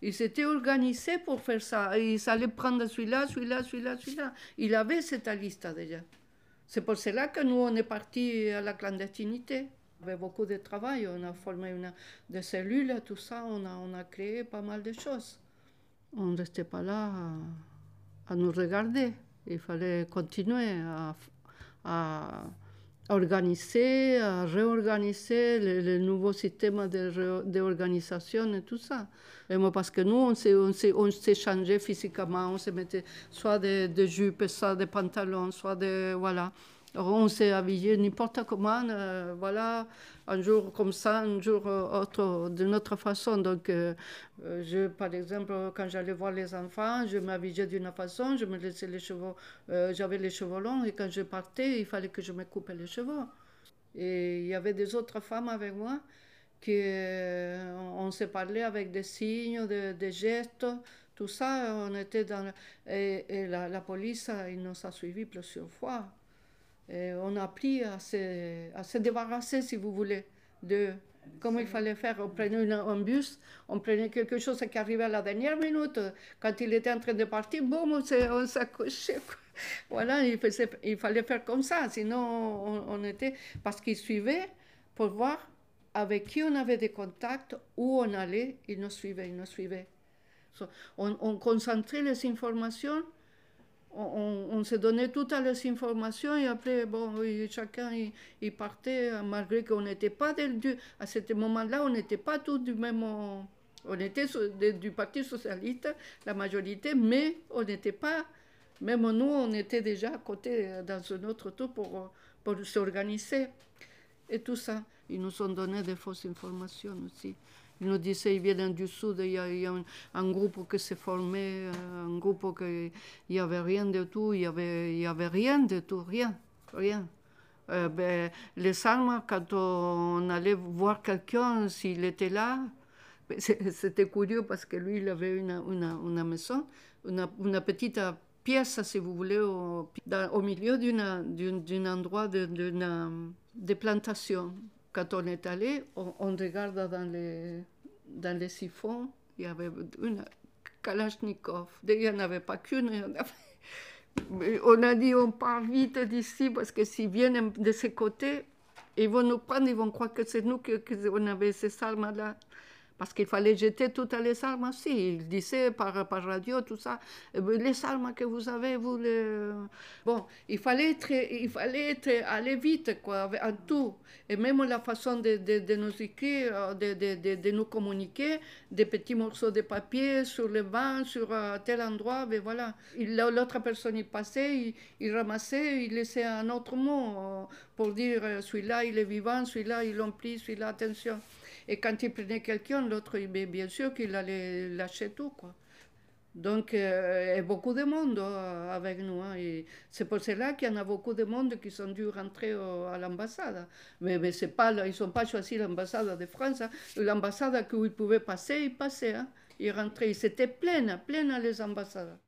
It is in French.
Il s'était organisé pour faire ça. Il allait prendre celui-là, celui-là, celui-là, celui-là. Il avait cette liste déjà. C'est pour cela que nous, on est partis à la clandestinité. Avec beaucoup de travail, on a formé une, des cellules, tout ça, on a, on a créé pas mal de choses. On ne restait pas là à, nous regarder. Il fallait continuer à, à organiser, à réorganiser le, nouveau système d'organisation et tout ça. Et moi, parce que nous, on s'est, changé physiquement, on se mettait soit des, des jupes, soit des pantalons, soit des... Voilà on s'est habillé n'importe comment, euh, voilà, un jour comme ça, un jour euh, autre, d'une autre façon. Donc, euh, je, par exemple, quand j'allais voir les enfants, je m'habillais d'une façon, je me laissais les cheveux, j'avais les cheveux longs, et quand je partais, il fallait que je me coupe les cheveux. Et il y avait des autres femmes avec moi qui, on s'est parlé avec des signes, des, gestes, tout ça, on était dans... Et, la, la police, il nous a suivis plusieurs fois on a appris à se, débarrasser, si vous voulez, de comment il fallait faire. On prenait un bus, on prenait quelque chose qui arrivait à la dernière minute. Quand il était en train de partir, boum, on s'accrochait. Voilà, il, fallait faire comme ça, sinon on, était... Parce qu'il suivait pour voir avec qui on avait des contacts, où on allait, il nous suivait, il nous suivait. on concentrait les informations on, se donnait toutes les informations et après, bon, chacun il, partait, malgré qu'on n'était pas du, à ce moment-là, on n'était pas tous du même. On était du Parti socialiste, la majorité, mais on n'était pas. Même nous, on était déjà à côté dans un autre tour pour, pour s'organiser et tout ça. Ils nous ont donné des fausses informations aussi. Ils nous disaient qu'ils viennent du Sud, il y a, un, groupe qui s'est formé, euh, un groupe qui il n'y avait rien de tout, il n'y avait, il avait rien de tout, rien, rien. Euh, ben, les armes, quand on allait voir quelqu'un, s'il était là, ben, c'était curieux parce que lui, il avait une, une, une maison, une, petite pièce, si vous voulez, au, au milieu d'un endroit d'une de plantation quand on est allé, on, regarde dans les, dans les siphons, il y avait une Kalachnikov. Il n'y en avait pas qu'une. On a dit on part vite d'ici parce que s'ils viennent de ce côté, ils vont nous prendre, ils vont croire que c'est nous qui avons ces armes-là parce qu'il fallait jeter toutes les armes aussi. Il disait par, radio, tout ça, eh ben, les armes que vous avez, vous les... Bon, il fallait, être, il fallait être, aller vite, quoi, en tout. Et même la façon de, nous écrire, de, de, nous communiquer, des petits morceaux de papier sur le banc, sur euh, tel endroit, mais ben voilà. L'autre personne, il passait, il, il, ramassait, il laissait un autre mot euh, pour dire, euh, celui-là, il est vivant, celui-là, ils l'ont pris, celui-là, attention. Et quand il prenait quelqu'un, l'autre, bien sûr qu'il allait lâcher tout, quoi. Donc, euh, a beaucoup de monde euh, avec nous. Hein, et c'est pour cela qu'il y en a beaucoup de monde qui sont dû rentrer à l'ambassade. Mais, mais c'est pas, ils n'ont pas choisi l'ambassade de France. Hein. L'ambassade où ils pouvaient passer, ils passaient. Hein. Ils rentraient. C'était plein, plein les ambassades.